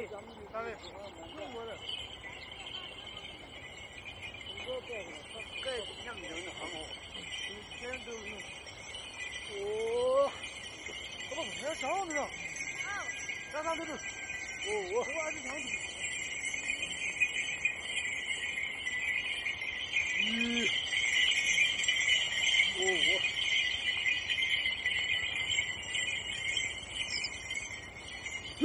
单位中国的，这样人的很好，天天都是，哦，我把门上着呢，上上这个，哦，我我还是想。一，哦我。哟。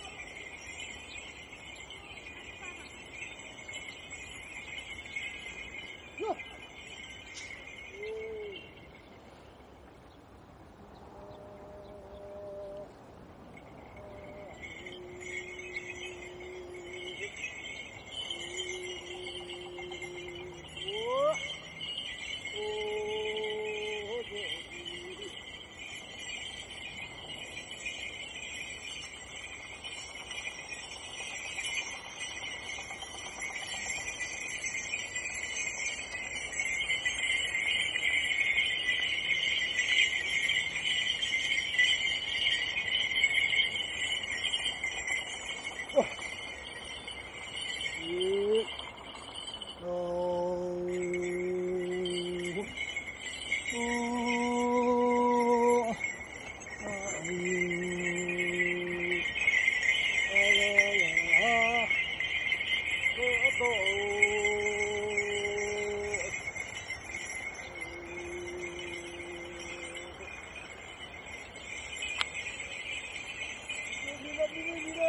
Yeah.